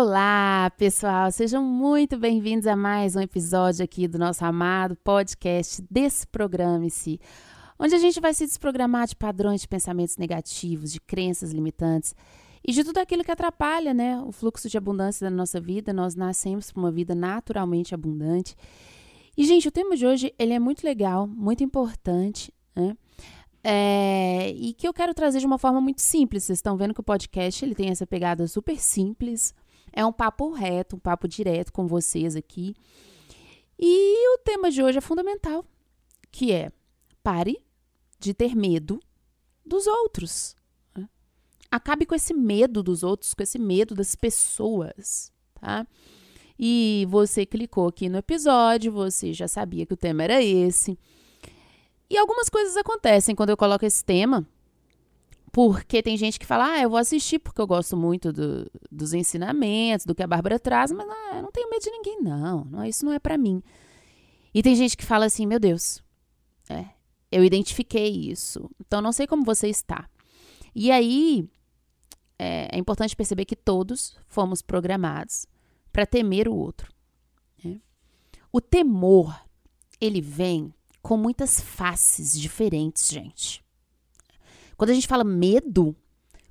Olá, pessoal, sejam muito bem-vindos a mais um episódio aqui do nosso amado podcast Desprograme-se, onde a gente vai se desprogramar de padrões de pensamentos negativos, de crenças limitantes e de tudo aquilo que atrapalha, né, o fluxo de abundância da nossa vida. Nós nascemos para uma vida naturalmente abundante. E, gente, o tema de hoje ele é muito legal, muito importante, né? É, e que eu quero trazer de uma forma muito simples. Vocês estão vendo que o podcast ele tem essa pegada super simples, é um papo reto, um papo direto com vocês aqui. E o tema de hoje é fundamental, que é pare de ter medo dos outros. Né? Acabe com esse medo dos outros, com esse medo das pessoas, tá? E você clicou aqui no episódio, você já sabia que o tema era esse. E algumas coisas acontecem quando eu coloco esse tema porque tem gente que fala, ah, eu vou assistir porque eu gosto muito do, dos ensinamentos, do que a Bárbara traz, mas não, eu não tenho medo de ninguém, não. não isso não é para mim. E tem gente que fala assim, meu Deus, é, eu identifiquei isso, então não sei como você está. E aí é, é importante perceber que todos fomos programados para temer o outro. Né? O temor, ele vem com muitas faces diferentes, gente. Quando a gente fala medo,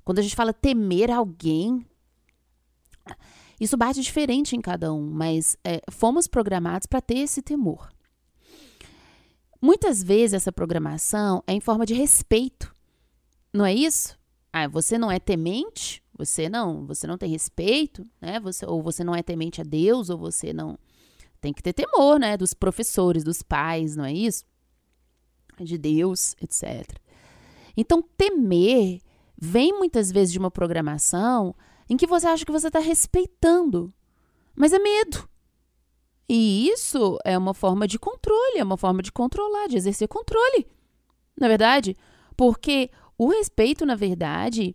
quando a gente fala temer alguém, isso bate diferente em cada um, mas é, fomos programados para ter esse temor. Muitas vezes essa programação é em forma de respeito, não é isso? Ah, você não é temente, você não, você não tem respeito, né? Você, ou você não é temente a Deus, ou você não tem que ter temor, né? Dos professores, dos pais, não é isso? De Deus, etc. Então, temer vem muitas vezes de uma programação em que você acha que você está respeitando, mas é medo. E isso é uma forma de controle, é uma forma de controlar, de exercer controle. Na é verdade, porque o respeito, na verdade,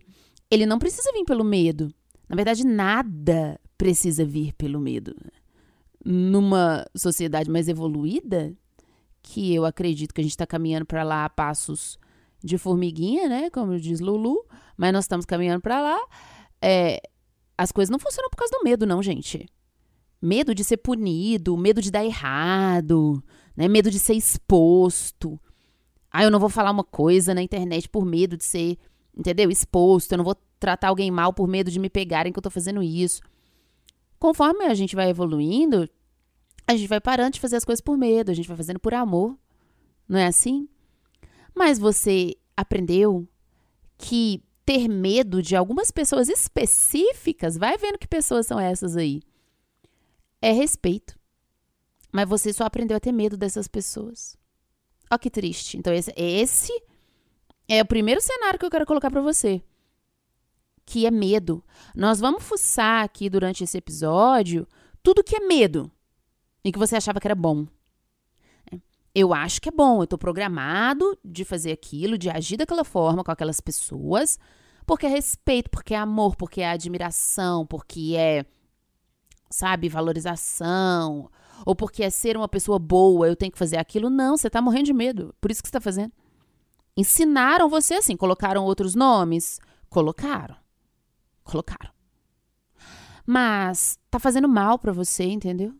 ele não precisa vir pelo medo. Na verdade, nada precisa vir pelo medo. Numa sociedade mais evoluída, que eu acredito que a gente está caminhando para lá a passos de formiguinha, né? Como diz Lulu, mas nós estamos caminhando para lá. É, as coisas não funcionam por causa do medo, não, gente. Medo de ser punido, medo de dar errado, né? Medo de ser exposto. Ah, eu não vou falar uma coisa na internet por medo de ser, entendeu? Exposto. Eu não vou tratar alguém mal por medo de me pegarem que eu tô fazendo isso. Conforme a gente vai evoluindo, a gente vai parando de fazer as coisas por medo, a gente vai fazendo por amor. Não é assim? Mas você aprendeu que ter medo de algumas pessoas específicas, vai vendo que pessoas são essas aí, é respeito. Mas você só aprendeu a ter medo dessas pessoas. Ó que triste. Então esse, esse é o primeiro cenário que eu quero colocar para você. Que é medo. Nós vamos fuçar aqui durante esse episódio tudo que é medo e que você achava que era bom eu acho que é bom, eu tô programado de fazer aquilo, de agir daquela forma com aquelas pessoas, porque é respeito, porque é amor, porque é admiração, porque é, sabe, valorização, ou porque é ser uma pessoa boa, eu tenho que fazer aquilo. Não, você tá morrendo de medo, por isso que você tá fazendo. Ensinaram você assim, colocaram outros nomes? Colocaram. Colocaram. Mas tá fazendo mal para você, entendeu?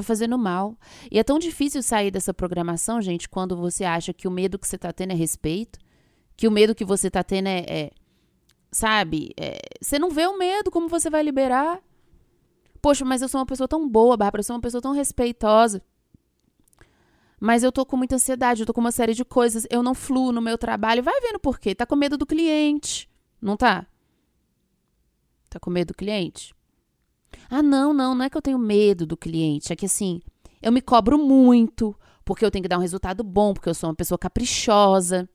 Tá fazendo mal. E é tão difícil sair dessa programação, gente, quando você acha que o medo que você tá tendo é respeito, que o medo que você tá tendo é. é sabe? É, você não vê o medo, como você vai liberar? Poxa, mas eu sou uma pessoa tão boa, Bárbara, eu sou uma pessoa tão respeitosa. Mas eu tô com muita ansiedade, eu tô com uma série de coisas, eu não fluo no meu trabalho. Vai vendo por quê? Tá com medo do cliente, não tá? Tá com medo do cliente? Ah, não, não, não é que eu tenho medo do cliente, é que assim, eu me cobro muito, porque eu tenho que dar um resultado bom, porque eu sou uma pessoa caprichosa.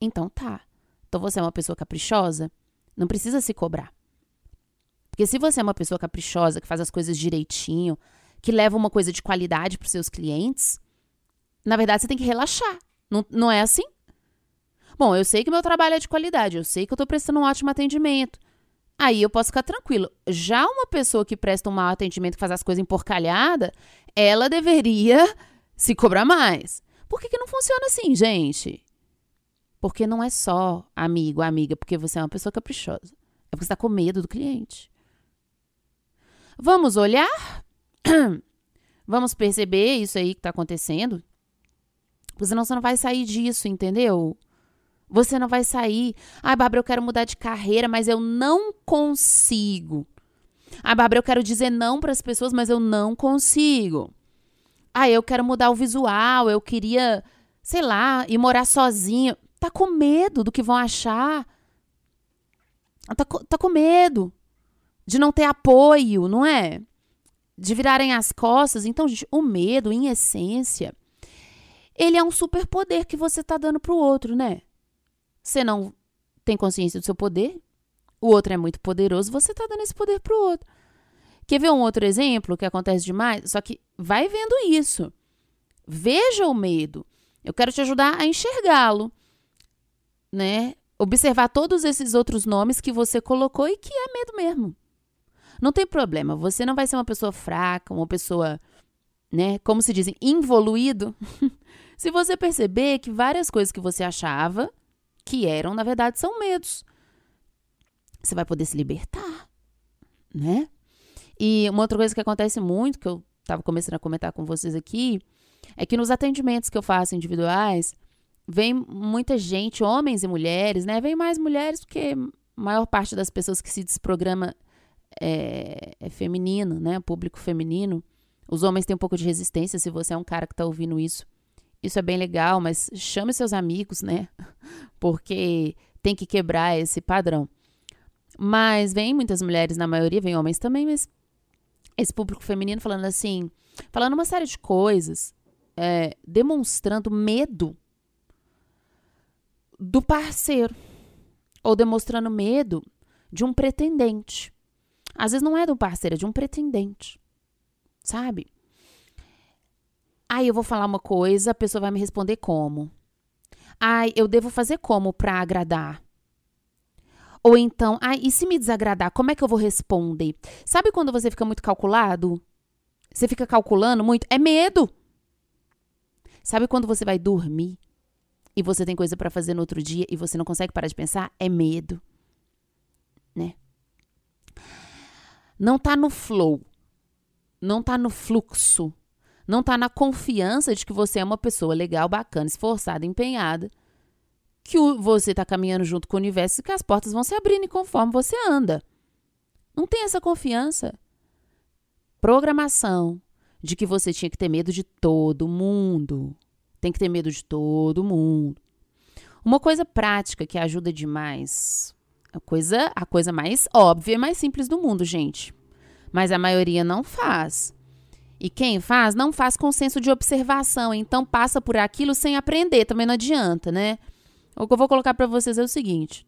Então tá. Então você é uma pessoa caprichosa, não precisa se cobrar. Porque se você é uma pessoa caprichosa, que faz as coisas direitinho, que leva uma coisa de qualidade para os seus clientes, na verdade você tem que relaxar. Não, não é assim? Bom, eu sei que meu trabalho é de qualidade, eu sei que eu estou prestando um ótimo atendimento, aí eu posso ficar tranquilo. Já uma pessoa que presta um mau atendimento, que faz as coisas emporcalhadas, ela deveria se cobrar mais. Por que, que não funciona assim, gente? Porque não é só amigo, amiga, porque você é uma pessoa caprichosa. É porque você está com medo do cliente. Vamos olhar? Vamos perceber isso aí que está acontecendo? Porque senão você não vai sair disso, entendeu? Você não vai sair. Ai, Bárbara, eu quero mudar de carreira, mas eu não consigo. Ai, Bárbara, eu quero dizer não para as pessoas, mas eu não consigo. Ai, eu quero mudar o visual, eu queria, sei lá, ir morar sozinho. Tá com medo do que vão achar. Tá, tá com medo de não ter apoio, não é? De virarem as costas. Então, gente, o medo, em essência, ele é um superpoder que você tá dando pro outro, né? Você não tem consciência do seu poder, o outro é muito poderoso, você tá dando esse poder pro outro. Quer ver um outro exemplo que acontece demais? Só que vai vendo isso. Veja o medo. Eu quero te ajudar a enxergá-lo, né? Observar todos esses outros nomes que você colocou e que é medo mesmo. Não tem problema, você não vai ser uma pessoa fraca, uma pessoa, né, como se dizem, involuído. se você perceber que várias coisas que você achava que eram, na verdade, são medos. Você vai poder se libertar, né? E uma outra coisa que acontece muito, que eu estava começando a comentar com vocês aqui, é que nos atendimentos que eu faço individuais, vem muita gente, homens e mulheres, né? Vem mais mulheres porque a maior parte das pessoas que se desprograma é, é feminino, né? Público feminino. Os homens têm um pouco de resistência se você é um cara que está ouvindo isso. Isso é bem legal, mas chame seus amigos, né? Porque tem que quebrar esse padrão. Mas vem muitas mulheres, na maioria, vem homens também, mas esse público feminino falando assim, falando uma série de coisas, é, demonstrando medo do parceiro, ou demonstrando medo de um pretendente. Às vezes não é do parceiro, é de um pretendente, sabe? Aí eu vou falar uma coisa, a pessoa vai me responder como. Ai, eu devo fazer como para agradar? Ou então, ai, e se me desagradar, como é que eu vou responder? Sabe quando você fica muito calculado? Você fica calculando muito? É medo. Sabe quando você vai dormir e você tem coisa para fazer no outro dia e você não consegue parar de pensar? É medo. Né? Não tá no flow. Não tá no fluxo não está na confiança de que você é uma pessoa legal, bacana, esforçada, empenhada, que você está caminhando junto com o universo e que as portas vão se abrindo conforme você anda. Não tem essa confiança. Programação de que você tinha que ter medo de todo mundo. Tem que ter medo de todo mundo. Uma coisa prática que ajuda demais. A coisa, a coisa mais óbvia e mais simples do mundo, gente. Mas a maioria não faz. E quem faz, não faz com senso de observação, então passa por aquilo sem aprender, também não adianta, né? O que eu vou colocar para vocês é o seguinte: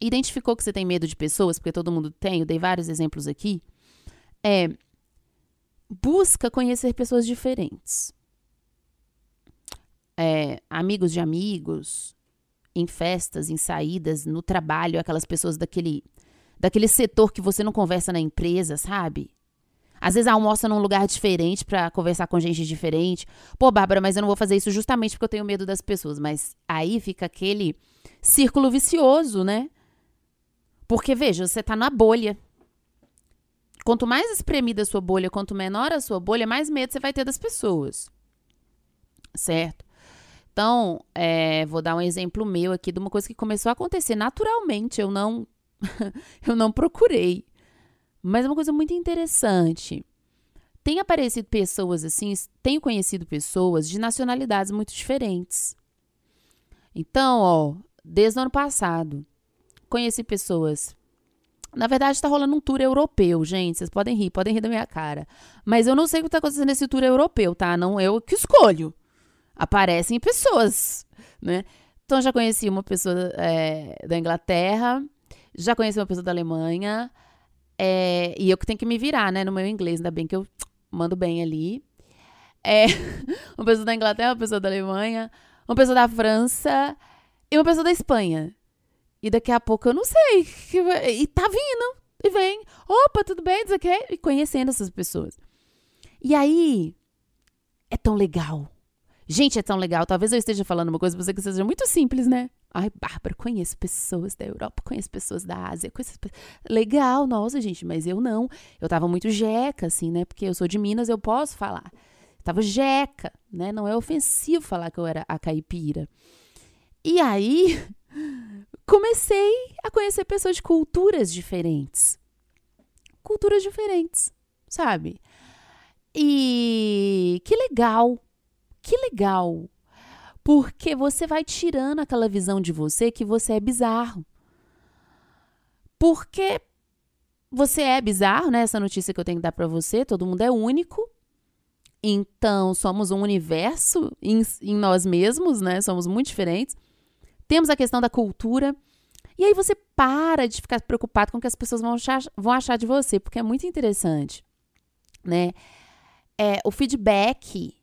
identificou que você tem medo de pessoas, porque todo mundo tem, eu dei vários exemplos aqui. É busca conhecer pessoas diferentes. É, amigos de amigos, em festas, em saídas, no trabalho, aquelas pessoas daquele daquele setor que você não conversa na empresa, sabe? Às vezes almoça num lugar diferente para conversar com gente diferente. Pô, Bárbara, mas eu não vou fazer isso justamente porque eu tenho medo das pessoas. Mas aí fica aquele círculo vicioso, né? Porque, veja, você tá na bolha. Quanto mais espremida a sua bolha, quanto menor a sua bolha, mais medo você vai ter das pessoas. Certo? Então, é, vou dar um exemplo meu aqui de uma coisa que começou a acontecer naturalmente. Eu não, eu não procurei. Mas é uma coisa muito interessante. Tem aparecido pessoas assim, tenho conhecido pessoas de nacionalidades muito diferentes. Então, ó, desde o ano passado, conheci pessoas. Na verdade, está rolando um tour europeu, gente. Vocês podem rir, podem rir da minha cara. Mas eu não sei o que está acontecendo nesse tour europeu, tá? Não eu que escolho. Aparecem pessoas, né? Então, já conheci uma pessoa é, da Inglaterra, já conheci uma pessoa da Alemanha, é, e eu que tenho que me virar, né, no meu inglês, ainda bem que eu mando bem ali. É, uma pessoa da Inglaterra, uma pessoa da Alemanha, uma pessoa da França e uma pessoa da Espanha. E daqui a pouco eu não sei. E tá vindo. E vem. Opa, tudo bem? Diz okay? E conhecendo essas pessoas. E aí, é tão legal. Gente, é tão legal. Talvez eu esteja falando uma coisa pra você que seja muito simples, né? Ai, Bárbara, conheço pessoas da Europa, conheço pessoas da Ásia, conheço... Legal, nossa, gente, mas eu não. Eu tava muito jeca, assim, né? Porque eu sou de Minas, eu posso falar. Eu tava jeca, né? Não é ofensivo falar que eu era a caipira. E aí, comecei a conhecer pessoas de culturas diferentes. Culturas diferentes, sabe? E que legal, que legal. Porque você vai tirando aquela visão de você que você é bizarro. Porque você é bizarro, né? Essa notícia que eu tenho que dar para você, todo mundo é único. Então, somos um universo em, em nós mesmos, né? Somos muito diferentes. Temos a questão da cultura. E aí você para de ficar preocupado com o que as pessoas vão achar, vão achar de você, porque é muito interessante, né? É, o feedback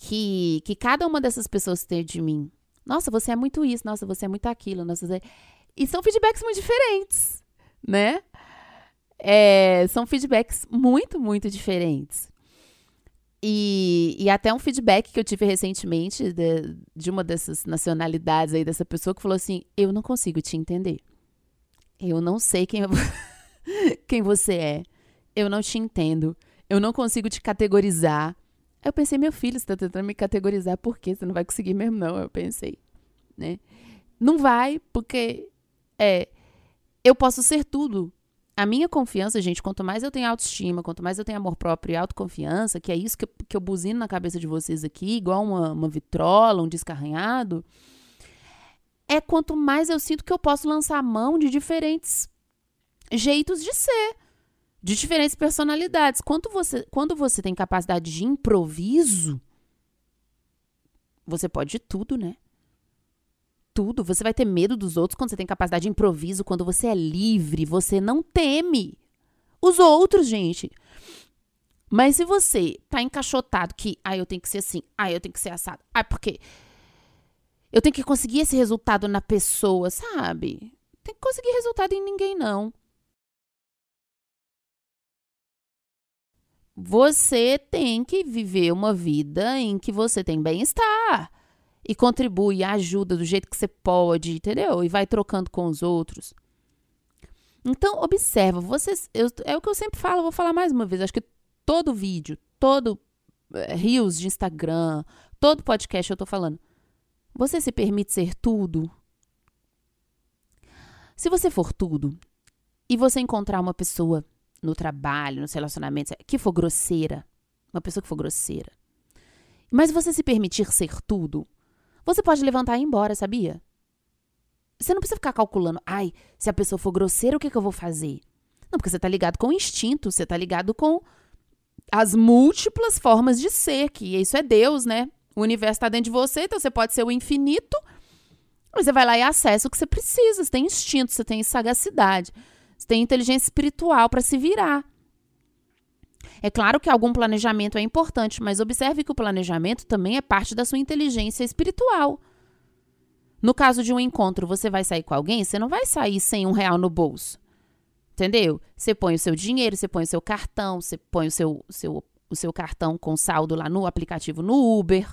que, que cada uma dessas pessoas tem de mim. Nossa, você é muito isso, nossa, você é muito aquilo, nossa, você... E são feedbacks muito diferentes, né? É, são feedbacks muito, muito diferentes. E, e até um feedback que eu tive recentemente de, de uma dessas nacionalidades aí, dessa pessoa que falou assim: Eu não consigo te entender. Eu não sei quem, quem você é. Eu não te entendo. Eu não consigo te categorizar. Eu pensei, meu filho, você tá tentando me categorizar, por quê? Você não vai conseguir mesmo, não, eu pensei, né? Não vai, porque é, eu posso ser tudo. A minha confiança, gente, quanto mais eu tenho autoestima, quanto mais eu tenho amor próprio e autoconfiança, que é isso que eu, que eu buzino na cabeça de vocês aqui, igual uma, uma vitrola, um descarranhado, é quanto mais eu sinto que eu posso lançar mão de diferentes jeitos de ser de diferentes personalidades. Quando você, quando você tem capacidade de improviso, você pode tudo, né? Tudo. Você vai ter medo dos outros quando você tem capacidade de improviso, quando você é livre, você não teme os outros, gente. Mas se você tá encaixotado que, ah, eu tenho que ser assim, ah, eu tenho que ser assado, ah, porque eu tenho que conseguir esse resultado na pessoa, sabe? Tem que conseguir resultado em ninguém, não. Você tem que viver uma vida em que você tem bem-estar e contribui ajuda do jeito que você pode, entendeu? E vai trocando com os outros. Então, observa, vocês, eu, é o que eu sempre falo, vou falar mais uma vez. Acho que todo vídeo, todo é, rios de Instagram, todo podcast eu tô falando. Você se permite ser tudo? Se você for tudo e você encontrar uma pessoa no trabalho, nos relacionamentos, que for grosseira, uma pessoa que for grosseira. Mas você se permitir ser tudo, você pode levantar e ir embora, sabia? Você não precisa ficar calculando, ai, se a pessoa for grosseira, o que, que eu vou fazer? Não, porque você tá ligado com o instinto, você tá ligado com as múltiplas formas de ser, que isso é Deus, né? O universo está dentro de você, então você pode ser o infinito, mas você vai lá e acessa o que você precisa. Você tem instinto, você tem sagacidade. Você tem inteligência espiritual para se virar. É claro que algum planejamento é importante, mas observe que o planejamento também é parte da sua inteligência espiritual. No caso de um encontro, você vai sair com alguém, você não vai sair sem um real no bolso. Entendeu? Você põe o seu dinheiro, você põe o seu cartão, você põe o seu, seu, o seu cartão com saldo lá no aplicativo no Uber.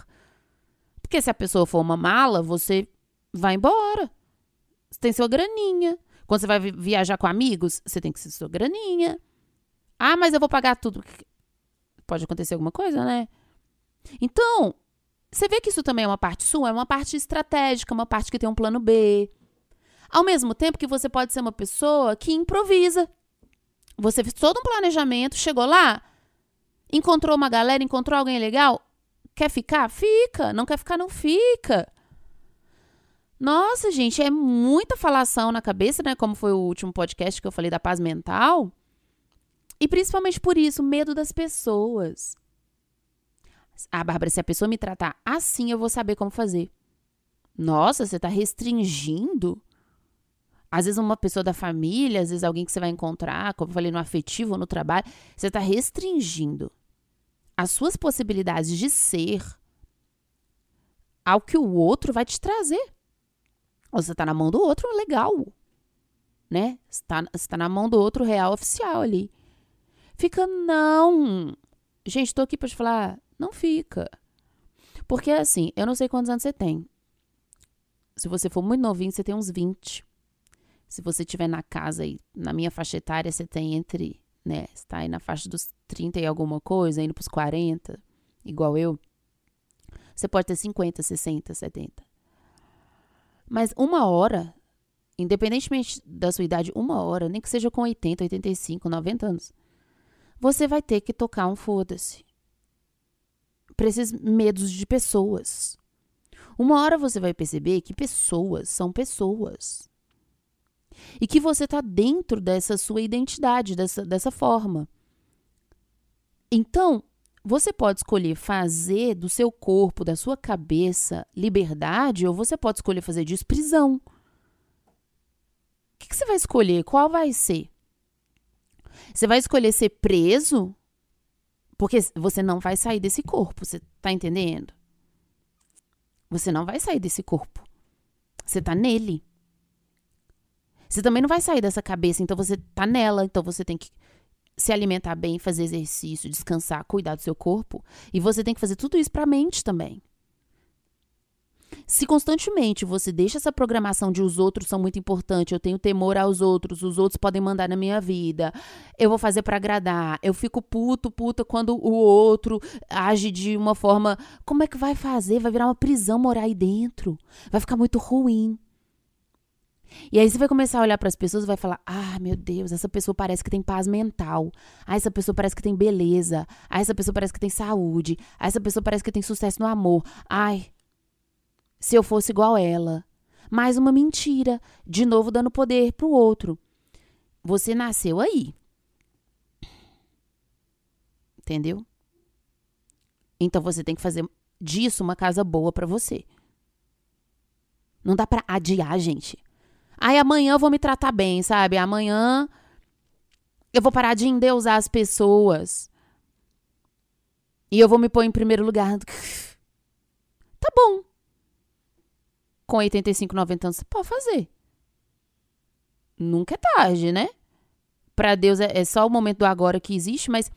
Porque se a pessoa for uma mala, você vai embora. Você tem sua graninha. Quando você vai viajar com amigos, você tem que ser sua graninha. Ah, mas eu vou pagar tudo. Pode acontecer alguma coisa, né? Então, você vê que isso também é uma parte sua, é uma parte estratégica, uma parte que tem um plano B. Ao mesmo tempo que você pode ser uma pessoa que improvisa. Você fez todo um planejamento, chegou lá, encontrou uma galera, encontrou alguém legal, quer ficar? Fica. Não quer ficar? Não fica. Nossa, gente, é muita falação na cabeça, né? Como foi o último podcast que eu falei da paz mental. E principalmente por isso, medo das pessoas. Ah, Bárbara, se a pessoa me tratar assim, eu vou saber como fazer. Nossa, você está restringindo? Às vezes uma pessoa da família, às vezes alguém que você vai encontrar, como eu falei, no afetivo ou no trabalho, você está restringindo as suas possibilidades de ser ao que o outro vai te trazer. Você tá na mão do outro, legal. Né? Você tá, você tá na mão do outro real oficial ali. Fica, não. Gente, tô aqui pra te falar, não fica. Porque assim, eu não sei quantos anos você tem. Se você for muito novinho, você tem uns 20. Se você estiver na casa aí, na minha faixa etária, você tem entre, né? Você tá aí na faixa dos 30 e alguma coisa, indo pros 40, igual eu. Você pode ter 50, 60, 70. Mas uma hora, independentemente da sua idade, uma hora, nem que seja com 80, 85, 90 anos, você vai ter que tocar um foda-se. Para esses medos de pessoas. Uma hora você vai perceber que pessoas são pessoas. E que você está dentro dessa sua identidade, dessa, dessa forma. Então, você pode escolher fazer do seu corpo, da sua cabeça, liberdade, ou você pode escolher fazer disso prisão. O que, que você vai escolher? Qual vai ser? Você vai escolher ser preso? Porque você não vai sair desse corpo, você tá entendendo? Você não vai sair desse corpo. Você tá nele. Você também não vai sair dessa cabeça, então você tá nela, então você tem que se alimentar bem, fazer exercício, descansar, cuidar do seu corpo, e você tem que fazer tudo isso para a mente também. Se constantemente você deixa essa programação de os outros são muito importantes, eu tenho temor aos outros, os outros podem mandar na minha vida, eu vou fazer para agradar, eu fico puto, puta quando o outro age de uma forma, como é que vai fazer? Vai virar uma prisão morar aí dentro. Vai ficar muito ruim. E aí você vai começar a olhar para as pessoas e vai falar: "Ah, meu Deus, essa pessoa parece que tem paz mental. Ah, essa pessoa parece que tem beleza. Ah, essa pessoa parece que tem saúde. Ah, essa pessoa parece que tem sucesso no amor. Ai, se eu fosse igual ela. Mais uma mentira, de novo dando poder pro outro. Você nasceu aí. Entendeu? Então você tem que fazer disso uma casa boa para você. Não dá para adiar, gente. Aí amanhã eu vou me tratar bem, sabe? Amanhã eu vou parar de endeusar as pessoas. E eu vou me pôr em primeiro lugar. Tá bom com 85, 90 anos, você pode fazer. Nunca é tarde, né? Para Deus é, é, só o momento do agora que existe, mas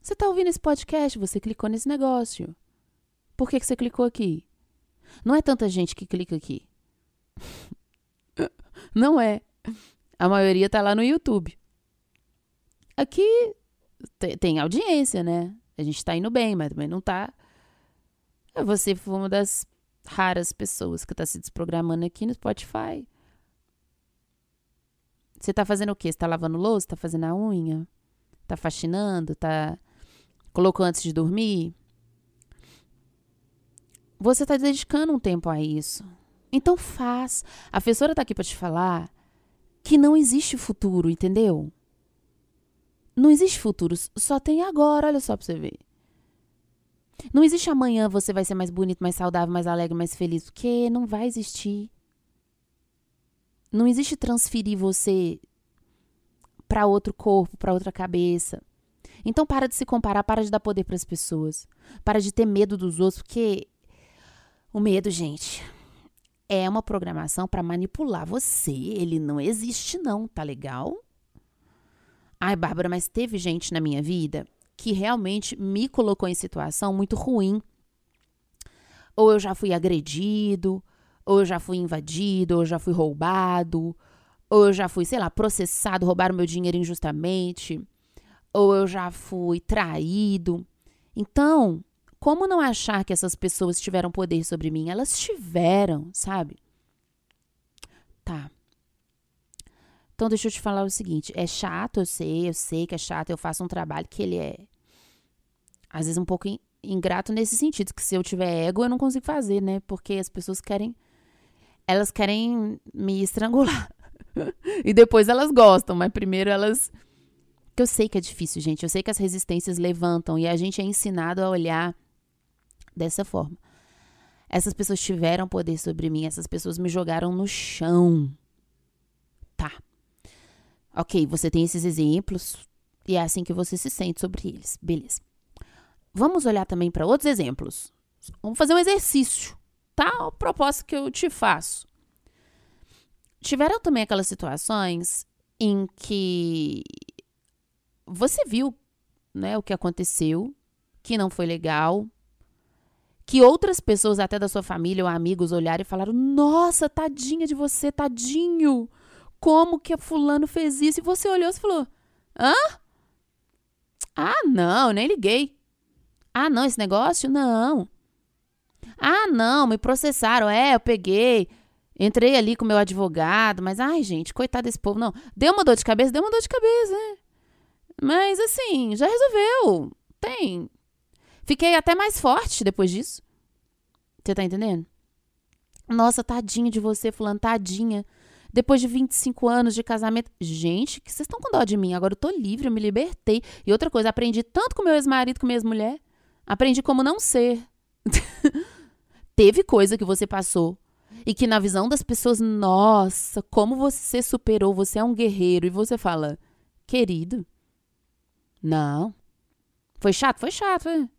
você tá ouvindo esse podcast, você clicou nesse negócio. Por que, que você clicou aqui? Não é tanta gente que clica aqui. Não é. A maioria tá lá no YouTube. Aqui tem audiência, né? A gente tá indo bem, mas também não tá. Você foi uma das raras pessoas que está se desprogramando aqui no Spotify. Você está fazendo o quê? Você tá lavando louça? Está fazendo a unha? Está faxinando? Está colocou antes de dormir? Você está dedicando um tempo a isso. Então faz. A professora está aqui para te falar que não existe futuro, entendeu? Não existe futuro, só tem agora, olha só para você ver. Não existe amanhã você vai ser mais bonito, mais saudável, mais alegre, mais feliz, porque não vai existir. Não existe transferir você para outro corpo, para outra cabeça. Então para de se comparar, para de dar poder para as pessoas, para de ter medo dos outros, porque o medo, gente, é uma programação para manipular você. Ele não existe não, tá legal? Ai, Bárbara, mas teve gente na minha vida que realmente me colocou em situação muito ruim. Ou eu já fui agredido, ou eu já fui invadido, ou eu já fui roubado, ou eu já fui, sei lá, processado, roubaram meu dinheiro injustamente, ou eu já fui traído. Então, como não achar que essas pessoas tiveram poder sobre mim? Elas tiveram, sabe? Tá. Então, deixa eu te falar o seguinte: é chato, eu sei, eu sei que é chato, eu faço um trabalho que ele é às vezes um pouco ingrato nesse sentido, que se eu tiver ego, eu não consigo fazer, né? Porque as pessoas querem elas querem me estrangular. e depois elas gostam, mas primeiro elas que eu sei que é difícil, gente. Eu sei que as resistências levantam e a gente é ensinado a olhar dessa forma. Essas pessoas tiveram poder sobre mim, essas pessoas me jogaram no chão. Tá. OK, você tem esses exemplos e é assim que você se sente sobre eles. Beleza. Vamos olhar também para outros exemplos. Vamos fazer um exercício, tá? O propósito que eu te faço. Tiveram também aquelas situações em que você viu, né, o que aconteceu, que não foi legal, que outras pessoas, até da sua família ou amigos, olharam e falaram: Nossa, tadinha de você, tadinho. Como que a fulano fez isso? E você olhou e falou: Hã? Ah, não, nem liguei. Ah, não, esse negócio? Não. Ah, não, me processaram. É, eu peguei. Entrei ali com meu advogado, mas ai, gente, coitado desse povo. Não, deu uma dor de cabeça, deu uma dor de cabeça, né? Mas assim, já resolveu. Tem. Fiquei até mais forte depois disso. Você tá entendendo? Nossa, tadinha de você, fulano, tadinha. Depois de 25 anos de casamento. Gente, que vocês estão com dó de mim. Agora eu tô livre, eu me libertei. E outra coisa, aprendi tanto com meu ex-marido, com minha ex-mulher. Aprendi como não ser. Teve coisa que você passou e que na visão das pessoas, nossa, como você superou, você é um guerreiro. E você fala, querido, não. Foi chato? Foi chato. Foi.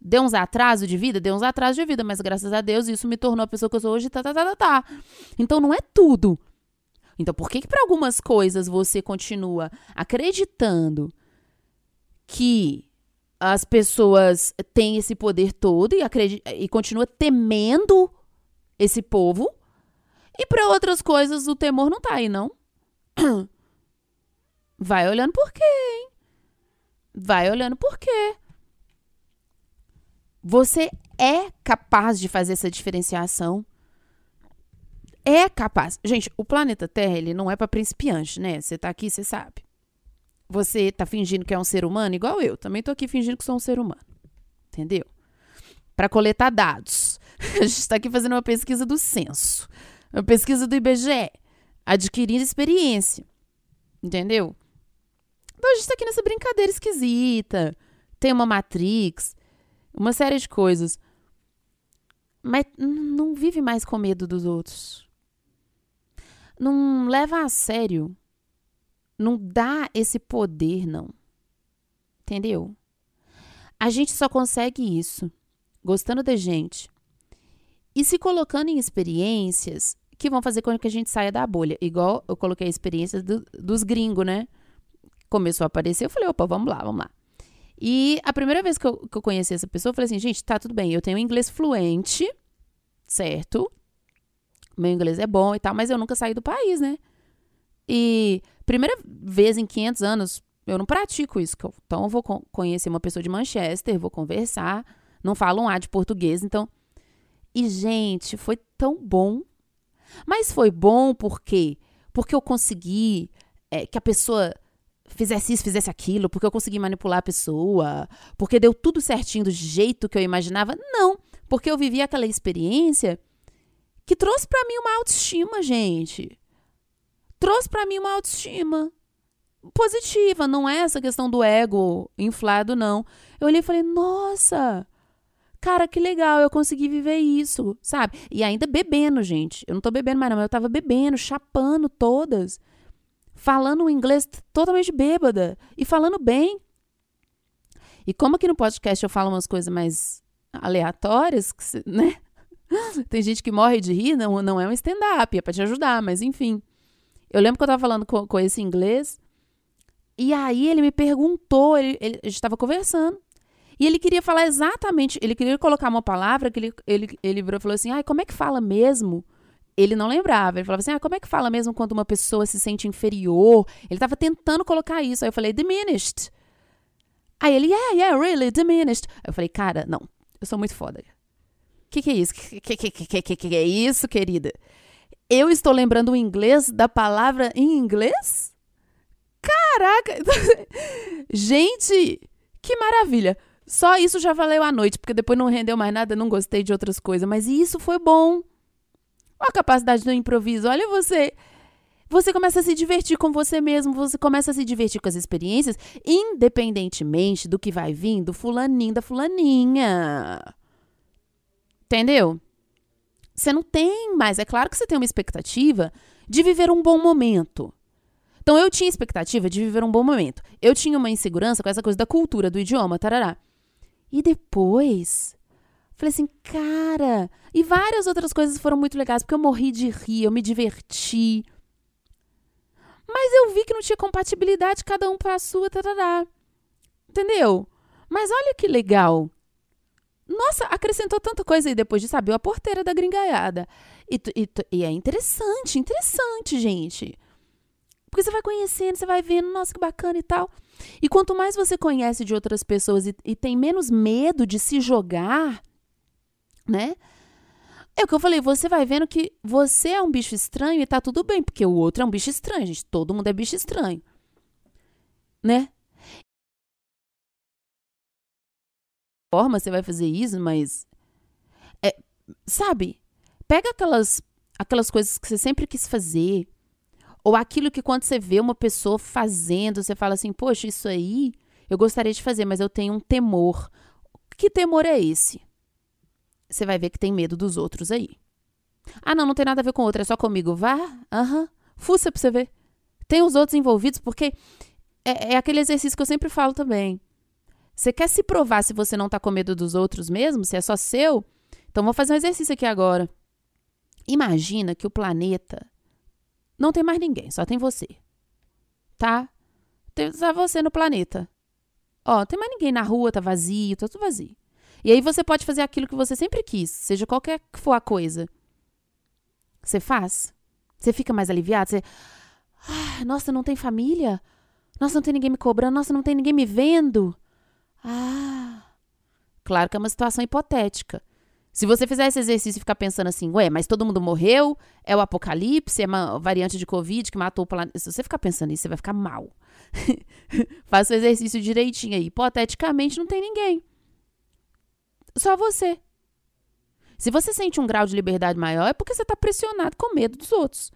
Deu uns atrasos de vida? Deu uns atrasos de vida, mas graças a Deus isso me tornou a pessoa que eu sou hoje. Tá, tá, tá, tá, tá. Então não é tudo. Então por que que para algumas coisas você continua acreditando que as pessoas têm esse poder todo e, acredita, e continua temendo esse povo. E para outras coisas o temor não tá aí, não. Vai olhando por quê, hein? Vai olhando por quê. Você é capaz de fazer essa diferenciação. É capaz. Gente, o planeta Terra, ele não é para principiante, né? Você tá aqui, você sabe. Você tá fingindo que é um ser humano, igual eu. Também tô aqui fingindo que sou um ser humano. Entendeu? Para coletar dados. A gente está aqui fazendo uma pesquisa do censo, uma pesquisa do IBGE, adquirindo experiência. Entendeu? Então a gente está aqui nessa brincadeira esquisita. Tem uma Matrix, uma série de coisas. Mas não vive mais com medo dos outros. Não leva a sério. Não dá esse poder, não. Entendeu? A gente só consegue isso gostando da gente, e se colocando em experiências que vão fazer com que a gente saia da bolha. Igual eu coloquei a experiência do, dos gringos, né? Começou a aparecer, eu falei, opa, vamos lá, vamos lá. E a primeira vez que eu, que eu conheci essa pessoa, eu falei assim, gente, tá tudo bem, eu tenho inglês fluente, certo? Meu inglês é bom e tal, mas eu nunca saí do país, né? E primeira vez em 500 anos, eu não pratico isso. Então, eu vou conhecer uma pessoa de Manchester, vou conversar, não falo um A de português, então e, gente, foi tão bom. Mas foi bom por quê? Porque eu consegui é, que a pessoa fizesse isso, fizesse aquilo, porque eu consegui manipular a pessoa, porque deu tudo certinho do jeito que eu imaginava. Não, porque eu vivi aquela experiência que trouxe para mim uma autoestima, gente. Trouxe para mim uma autoestima positiva, não é essa questão do ego inflado, não. Eu olhei e falei, nossa, Cara, que legal, eu consegui viver isso, sabe? E ainda bebendo, gente. Eu não tô bebendo mais, não, mas eu tava bebendo, chapando todas. Falando um inglês totalmente bêbada. E falando bem. E como aqui no podcast eu falo umas coisas mais aleatórias, né? Tem gente que morre de rir, não, não é um stand-up, é pra te ajudar, mas enfim. Eu lembro que eu tava falando com, com esse inglês. E aí ele me perguntou, ele, ele, a gente tava conversando. E ele queria falar exatamente, ele queria colocar uma palavra que ele, ele, ele virou e falou assim: ai, como é que fala mesmo? Ele não lembrava. Ele falava assim: ah, como é que fala mesmo quando uma pessoa se sente inferior? Ele estava tentando colocar isso. Aí eu falei: diminished. Aí ele: yeah, yeah, really, diminished. Aí eu falei: cara, não, eu sou muito foda. O que, que é isso? O que, que, que, que, que é isso, querida? Eu estou lembrando o inglês da palavra em inglês? Caraca! Gente, que maravilha! Só isso já valeu a noite, porque depois não rendeu mais nada, não gostei de outras coisas. Mas isso foi bom. Olha a capacidade do improviso. Olha você. Você começa a se divertir com você mesmo, você começa a se divertir com as experiências, independentemente do que vai vir do fulaninho, da fulaninha. Entendeu? Você não tem mais. É claro que você tem uma expectativa de viver um bom momento. Então eu tinha expectativa de viver um bom momento. Eu tinha uma insegurança com essa coisa da cultura, do idioma, tarará. E depois, falei assim, cara. E várias outras coisas foram muito legais, porque eu morri de rir, eu me diverti. Mas eu vi que não tinha compatibilidade, cada um para a sua, tarará. Entendeu? Mas olha que legal. Nossa, acrescentou tanta coisa aí depois de saber a porteira da gringaiada. E, e, e é interessante, interessante, gente. Porque você vai conhecendo, você vai vendo, nossa, que bacana e tal. E quanto mais você conhece de outras pessoas e, e tem menos medo de se jogar, né? É o que eu falei, você vai vendo que você é um bicho estranho e tá tudo bem, porque o outro é um bicho estranho, gente. Todo mundo é bicho estranho. Né? Forma você vai fazer isso, mas é, sabe? Pega aquelas aquelas coisas que você sempre quis fazer, ou aquilo que quando você vê uma pessoa fazendo, você fala assim: "Poxa, isso aí eu gostaria de fazer, mas eu tenho um temor". Que temor é esse? Você vai ver que tem medo dos outros aí. Ah, não, não tem nada a ver com outro, é só comigo. Vá, aham, uhum. fuça pra você ver. Tem os outros envolvidos, porque é, é aquele exercício que eu sempre falo também. Você quer se provar se você não tá com medo dos outros mesmo, se é só seu? Então, vou fazer um exercício aqui agora. Imagina que o planeta não tem mais ninguém, só tem você. Tá? Tem só você no planeta. Ó, tem mais ninguém na rua, tá vazio, tá tudo vazio. E aí você pode fazer aquilo que você sempre quis, seja qualquer que for a coisa. Você faz? Você fica mais aliviado? Você. Ah, nossa, não tem família? Nossa, não tem ninguém me cobrando? Nossa, não tem ninguém me vendo? Ah. Claro que é uma situação hipotética. Se você fizer esse exercício e ficar pensando assim, ué, mas todo mundo morreu, é o apocalipse, é uma variante de Covid que matou o planeta. Se você ficar pensando nisso, você vai ficar mal. Faça o exercício direitinho aí. Hipoteticamente, não tem ninguém. Só você. Se você sente um grau de liberdade maior, é porque você está pressionado com medo dos outros.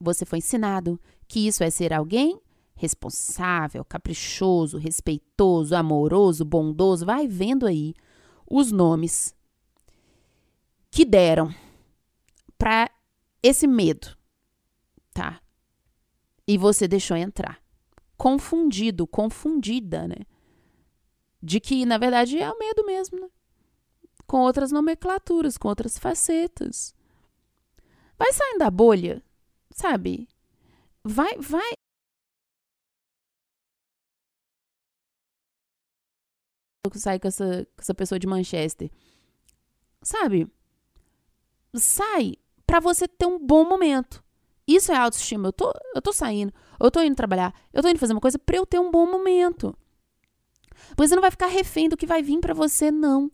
Você foi ensinado que isso é ser alguém responsável, caprichoso, respeitoso, amoroso, bondoso. Vai vendo aí os nomes que deram para esse medo, tá? E você deixou entrar. Confundido, confundida, né? De que, na verdade, é o medo mesmo, né? Com outras nomenclaturas, com outras facetas. Vai saindo da bolha, sabe? Vai, vai, sai com essa, com essa pessoa de Manchester. Sabe? Sai para você ter um bom momento. Isso é autoestima. Eu tô, eu tô saindo, eu tô indo trabalhar, eu tô indo fazer uma coisa para eu ter um bom momento. Você não vai ficar refém do que vai vir para você, não.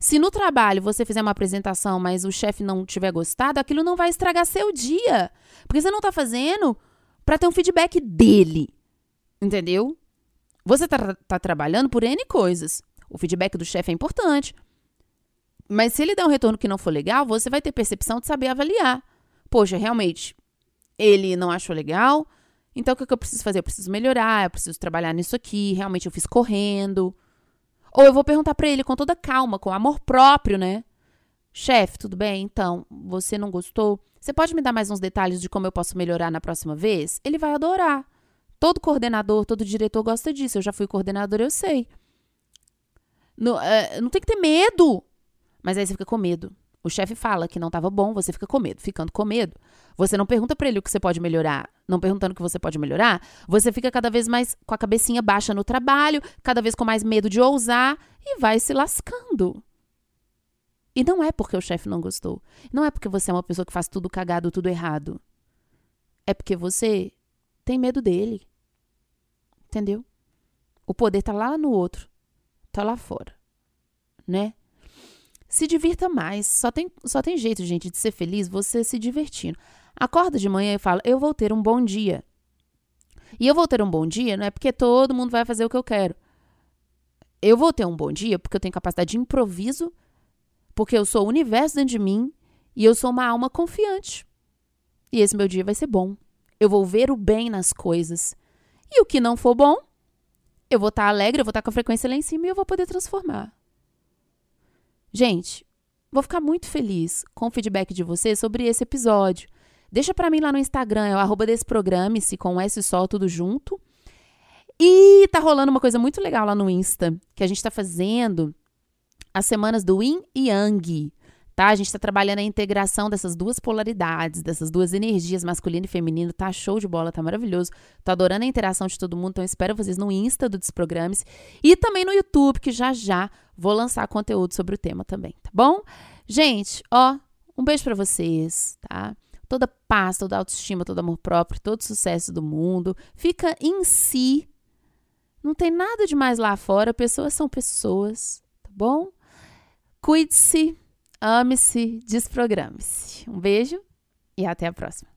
Se no trabalho você fizer uma apresentação, mas o chefe não tiver gostado, aquilo não vai estragar seu dia. Porque você não tá fazendo para ter um feedback dele. Entendeu? Você está tá trabalhando por N coisas. O feedback do chefe é importante. Mas se ele der um retorno que não for legal, você vai ter percepção de saber avaliar. Poxa, realmente, ele não achou legal. Então, o que, que eu preciso fazer? Eu preciso melhorar, eu preciso trabalhar nisso aqui. Realmente, eu fiz correndo. Ou eu vou perguntar para ele com toda calma, com amor próprio, né? Chefe, tudo bem? Então, você não gostou? Você pode me dar mais uns detalhes de como eu posso melhorar na próxima vez? Ele vai adorar. Todo coordenador, todo diretor gosta disso. Eu já fui coordenador, eu sei. Não, é, não tem que ter medo. Mas aí você fica com medo. O chefe fala que não estava bom, você fica com medo. Ficando com medo, você não pergunta para ele o que você pode melhorar. Não perguntando o que você pode melhorar, você fica cada vez mais com a cabecinha baixa no trabalho, cada vez com mais medo de ousar e vai se lascando. E não é porque o chefe não gostou. Não é porque você é uma pessoa que faz tudo cagado, tudo errado. É porque você tem medo dele. Entendeu? O poder tá lá no outro, tá lá fora, né? Se divirta mais. Só tem, só tem jeito, gente, de ser feliz você se divertindo. Acorda de manhã e fala: Eu vou ter um bom dia. E eu vou ter um bom dia não é porque todo mundo vai fazer o que eu quero. Eu vou ter um bom dia porque eu tenho capacidade de improviso, porque eu sou o universo dentro de mim e eu sou uma alma confiante. E esse meu dia vai ser bom. Eu vou ver o bem nas coisas. E o que não for bom, eu vou estar tá alegre, eu vou estar tá com a frequência lá em cima e eu vou poder transformar. Gente, vou ficar muito feliz com o feedback de vocês sobre esse episódio. Deixa para mim lá no Instagram, é o arroba desse programa, se com S só tudo junto. E tá rolando uma coisa muito legal lá no Insta, que a gente tá fazendo as semanas do Yin e Yang, tá? A gente está trabalhando a integração dessas duas polaridades, dessas duas energias, masculino e feminino. Tá show de bola, tá maravilhoso. Tô adorando a interação de todo mundo, então espero vocês no Insta do Desprogrames e também no YouTube, que já já vou lançar conteúdo sobre o tema também, tá bom? Gente, ó, um beijo para vocês, tá? Toda paz, toda autoestima, todo amor próprio, todo sucesso do mundo. Fica em si. Não tem nada de mais lá fora. Pessoas são pessoas, tá bom? Cuide-se Ame-se, desprograme-se. Um beijo e até a próxima.